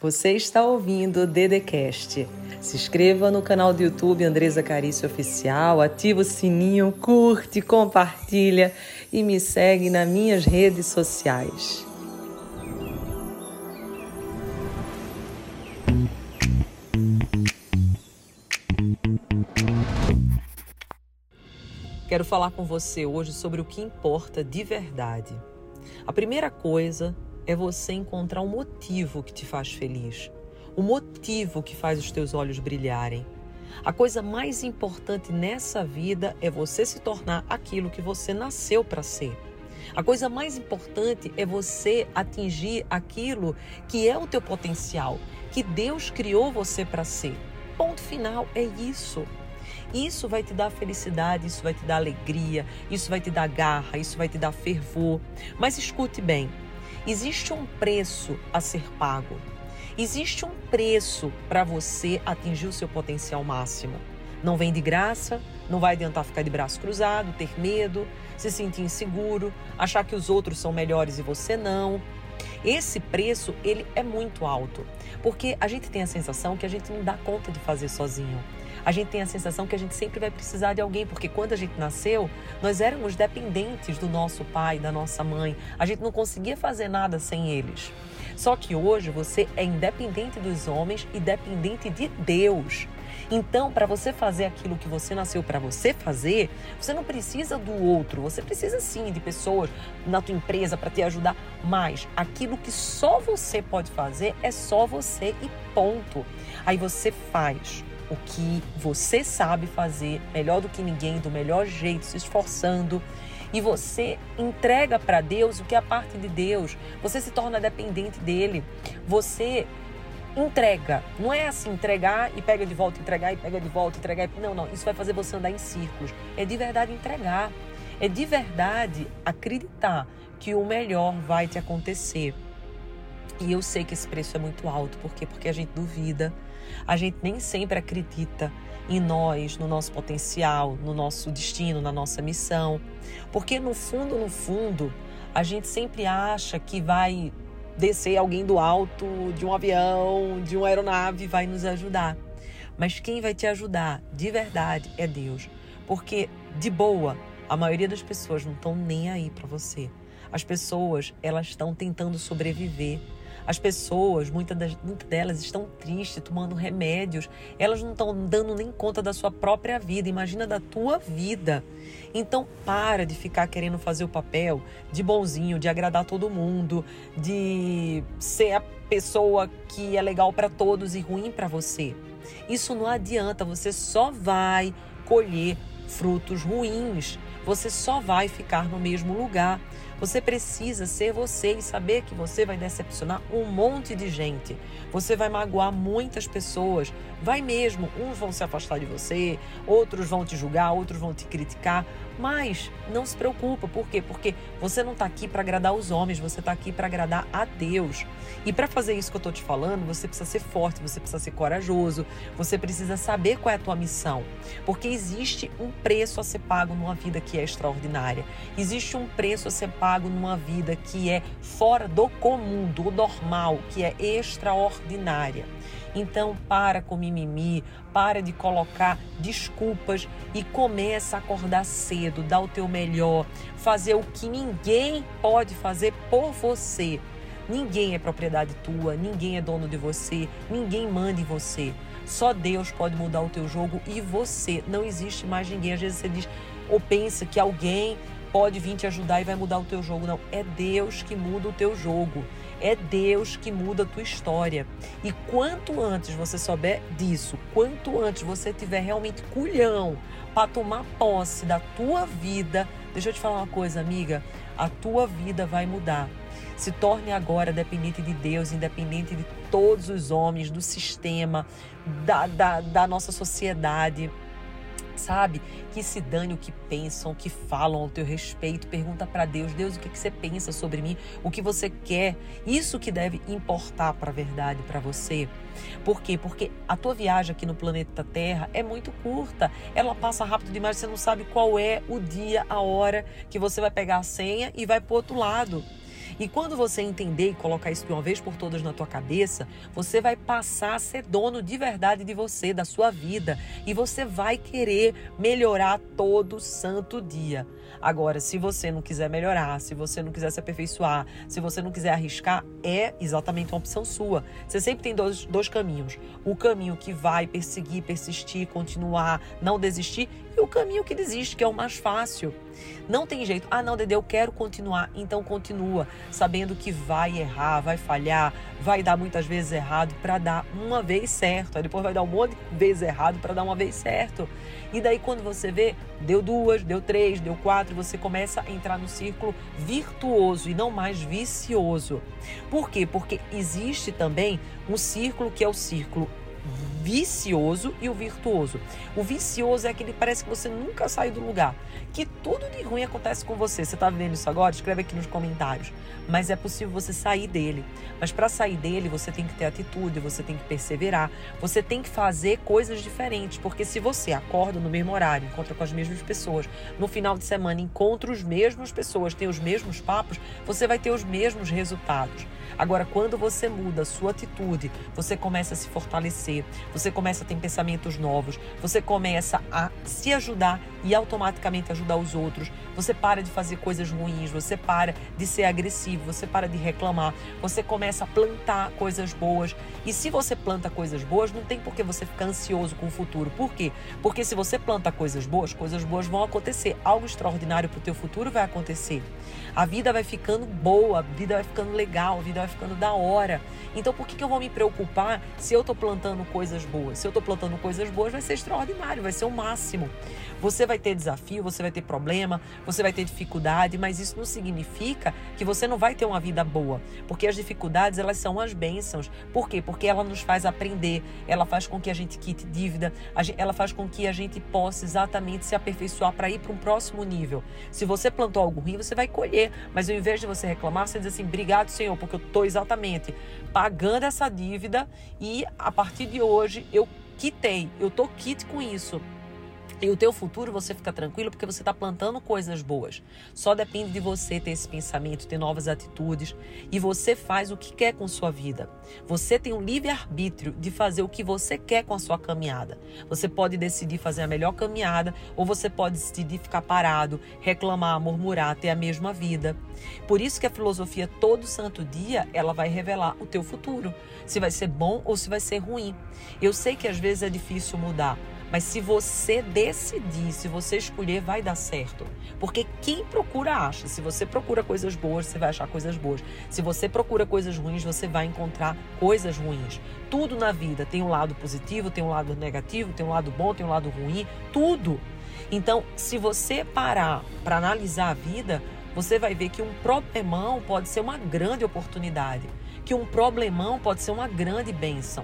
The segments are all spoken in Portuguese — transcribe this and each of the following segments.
Você está ouvindo o Dedecast. Se inscreva no canal do YouTube Andresa Carício Oficial, ativa o sininho, curte, compartilha e me segue nas minhas redes sociais. Quero falar com você hoje sobre o que importa de verdade. A primeira coisa é você encontrar um motivo que te faz feliz, o motivo que faz os teus olhos brilharem. A coisa mais importante nessa vida é você se tornar aquilo que você nasceu para ser. A coisa mais importante é você atingir aquilo que é o teu potencial, que Deus criou você para ser. Ponto final, é isso. Isso vai te dar felicidade, isso vai te dar alegria, isso vai te dar garra, isso vai te dar fervor. Mas escute bem, Existe um preço a ser pago. Existe um preço para você atingir o seu potencial máximo. Não vem de graça, não vai adiantar ficar de braço cruzado, ter medo, se sentir inseguro, achar que os outros são melhores e você não. Esse preço, ele é muito alto, porque a gente tem a sensação que a gente não dá conta de fazer sozinho a gente tem a sensação que a gente sempre vai precisar de alguém, porque quando a gente nasceu, nós éramos dependentes do nosso pai, da nossa mãe. A gente não conseguia fazer nada sem eles. Só que hoje você é independente dos homens e dependente de Deus. Então, para você fazer aquilo que você nasceu para você fazer, você não precisa do outro, você precisa sim de pessoas na tua empresa para te ajudar, mas aquilo que só você pode fazer é só você e ponto. Aí você faz o que você sabe fazer melhor do que ninguém, do melhor jeito, se esforçando. E você entrega para Deus o que é a parte de Deus. Você se torna dependente dele. Você entrega. Não é assim, entregar e pega de volta, entregar e pega de volta, entregar. E... Não, não. Isso vai fazer você andar em círculos. É de verdade entregar. É de verdade acreditar que o melhor vai te acontecer. E eu sei que esse preço é muito alto, por quê? Porque a gente duvida, a gente nem sempre acredita em nós, no nosso potencial, no nosso destino, na nossa missão. Porque no fundo, no fundo, a gente sempre acha que vai descer alguém do alto de um avião, de uma aeronave, vai nos ajudar. Mas quem vai te ajudar de verdade é Deus. Porque de boa, a maioria das pessoas não estão nem aí para você. As pessoas, elas estão tentando sobreviver as pessoas, muitas, das, muitas delas estão tristes, tomando remédios, elas não estão dando nem conta da sua própria vida, imagina da tua vida. Então para de ficar querendo fazer o papel de bonzinho, de agradar todo mundo, de ser a pessoa que é legal para todos e ruim para você. Isso não adianta, você só vai colher frutos ruins. Você só vai ficar no mesmo lugar. Você precisa ser você e saber que você vai decepcionar um monte de gente. Você vai magoar muitas pessoas. Vai mesmo. Uns vão se afastar de você, outros vão te julgar, outros vão te criticar. Mas não se preocupa. Por quê? Porque você não está aqui para agradar os homens, você está aqui para agradar a Deus. E para fazer isso que eu estou te falando, você precisa ser forte, você precisa ser corajoso, você precisa saber qual é a tua missão. Porque existe um preço a ser pago numa vida que é extraordinária. Existe um preço a ser pago pago numa vida que é fora do comum, do normal, que é extraordinária. Então, para com mimimi, para de colocar desculpas e começa a acordar cedo, dar o teu melhor, fazer o que ninguém pode fazer por você. Ninguém é propriedade tua, ninguém é dono de você, ninguém manda em você. Só Deus pode mudar o teu jogo e você. Não existe mais ninguém. Às vezes você diz ou pensa que alguém pode vir te ajudar e vai mudar o teu jogo. Não, é Deus que muda o teu jogo. É Deus que muda a tua história. E quanto antes você souber disso, quanto antes você tiver realmente culhão para tomar posse da tua vida, deixa eu te falar uma coisa, amiga, a tua vida vai mudar. Se torne agora dependente de Deus, independente de todos os homens, do sistema, da, da, da nossa sociedade sabe? Que se dane o que pensam, o que falam ao teu respeito. Pergunta para Deus, Deus, o que, que você pensa sobre mim? O que você quer? Isso que deve importar para a verdade para você. Por quê? Porque a tua viagem aqui no planeta Terra é muito curta. Ela passa rápido demais, você não sabe qual é o dia, a hora que você vai pegar a senha e vai para outro lado. E quando você entender e colocar isso de uma vez por todas na tua cabeça, você vai passar a ser dono de verdade de você, da sua vida, e você vai querer melhorar todo santo dia. Agora, se você não quiser melhorar, se você não quiser se aperfeiçoar, se você não quiser arriscar, é exatamente uma opção sua. Você sempre tem dois, dois caminhos: o caminho que vai perseguir, persistir, continuar, não desistir, o caminho que desiste, que é o mais fácil. Não tem jeito. Ah, não, Dede, eu quero continuar. Então continua, sabendo que vai errar, vai falhar, vai dar muitas vezes errado para dar uma vez certo. Aí depois vai dar um monte de vezes errado para dar uma vez certo. E daí quando você vê, deu duas, deu três, deu quatro, você começa a entrar no círculo virtuoso e não mais vicioso. Por quê? Porque existe também um círculo que é o círculo vicioso e o virtuoso. O vicioso é aquele que parece que você nunca sai do lugar, que tudo de ruim acontece com você. Você está vendo isso agora? Escreve aqui nos comentários. Mas é possível você sair dele. Mas para sair dele, você tem que ter atitude, você tem que perseverar, você tem que fazer coisas diferentes, porque se você acorda no mesmo horário, encontra com as mesmas pessoas, no final de semana encontra as mesmas pessoas, tem os mesmos papos, você vai ter os mesmos resultados. Agora, quando você muda a sua atitude, você começa a se fortalecer, você começa a ter pensamentos novos, você começa a se ajudar e automaticamente ajudar os outros. Você para de fazer coisas ruins, você para de ser agressivo, você para de reclamar, você começa a plantar coisas boas. E se você planta coisas boas, não tem por que você ficar ansioso com o futuro. Por quê? Porque se você planta coisas boas, coisas boas vão acontecer. Algo extraordinário para o teu futuro vai acontecer. A vida vai ficando boa, a vida vai ficando legal, a vida vai ficando da hora. Então por que, que eu vou me preocupar se eu estou plantando coisas boas? Se eu estou plantando coisas boas, vai ser extraordinário, vai ser o máximo. Você vai ter desafio, você vai ter problema, você vai ter dificuldade, mas isso não significa que você não vai ter uma vida boa, porque as dificuldades elas são as bênçãos. Por quê? Porque ela nos faz aprender, ela faz com que a gente quite dívida, ela faz com que a gente possa exatamente se aperfeiçoar para ir para um próximo nível. Se você plantou algo ruim, você vai colher, mas ao invés de você reclamar, você diz assim: "Obrigado, Senhor, porque eu estou exatamente pagando essa dívida e a partir de hoje eu quitei, eu tô quite com isso. E o teu futuro você fica tranquilo porque você está plantando coisas boas. Só depende de você ter esse pensamento, ter novas atitudes e você faz o que quer com sua vida. Você tem um livre arbítrio de fazer o que você quer com a sua caminhada. Você pode decidir fazer a melhor caminhada ou você pode decidir ficar parado, reclamar, murmurar, ter a mesma vida. Por isso que a filosofia todo santo dia ela vai revelar o teu futuro, se vai ser bom ou se vai ser ruim. Eu sei que às vezes é difícil mudar mas se você decidir, se você escolher, vai dar certo. Porque quem procura acha. Se você procura coisas boas, você vai achar coisas boas. Se você procura coisas ruins, você vai encontrar coisas ruins. Tudo na vida tem um lado positivo, tem um lado negativo, tem um lado bom, tem um lado ruim, tudo. Então, se você parar para analisar a vida, você vai ver que um problemão pode ser uma grande oportunidade, que um problemão pode ser uma grande bênção.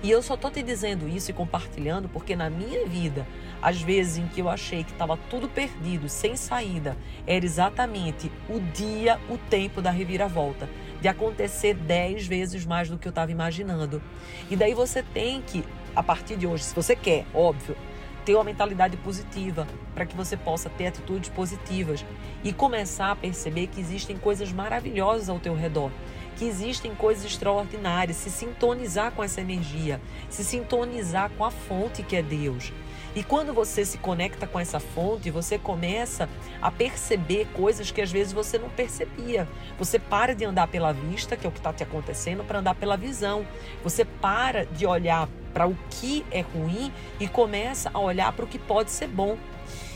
E eu só tô te dizendo isso e compartilhando porque na minha vida, às vezes em que eu achei que estava tudo perdido, sem saída, era exatamente o dia, o tempo da reviravolta, de acontecer dez vezes mais do que eu estava imaginando. E daí você tem que, a partir de hoje, se você quer, óbvio, ter uma mentalidade positiva, para que você possa ter atitudes positivas e começar a perceber que existem coisas maravilhosas ao teu redor que existem coisas extraordinárias, se sintonizar com essa energia, se sintonizar com a fonte que é Deus. E quando você se conecta com essa fonte, você começa a perceber coisas que às vezes você não percebia. Você para de andar pela vista, que é o que está te acontecendo, para andar pela visão. Você para de olhar para o que é ruim e começa a olhar para o que pode ser bom.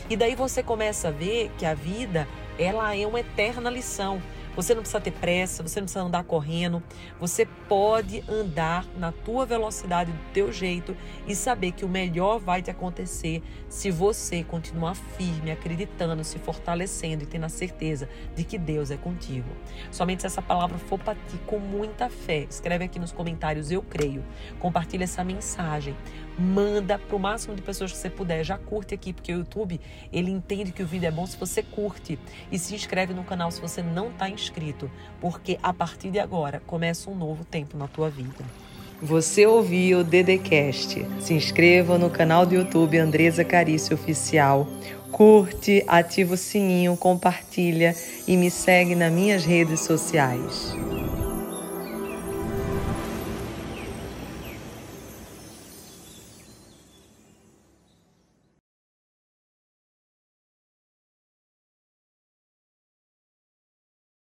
E daí você começa a ver que a vida ela é uma eterna lição. Você não precisa ter pressa, você não precisa andar correndo. Você pode andar na tua velocidade, do teu jeito e saber que o melhor vai te acontecer se você continuar firme, acreditando, se fortalecendo e tendo a certeza de que Deus é contigo. Somente se essa palavra for para ti com muita fé, escreve aqui nos comentários eu creio. Compartilha essa mensagem manda para o máximo de pessoas que você puder. Já curte aqui, porque o YouTube ele entende que o vídeo é bom se você curte e se inscreve no canal se você não está inscrito, porque a partir de agora começa um novo tempo na tua vida. Você ouviu o Dedecast. Se inscreva no canal do YouTube Andresa Carício Oficial curte, ativa o sininho, compartilha e me segue nas minhas redes sociais.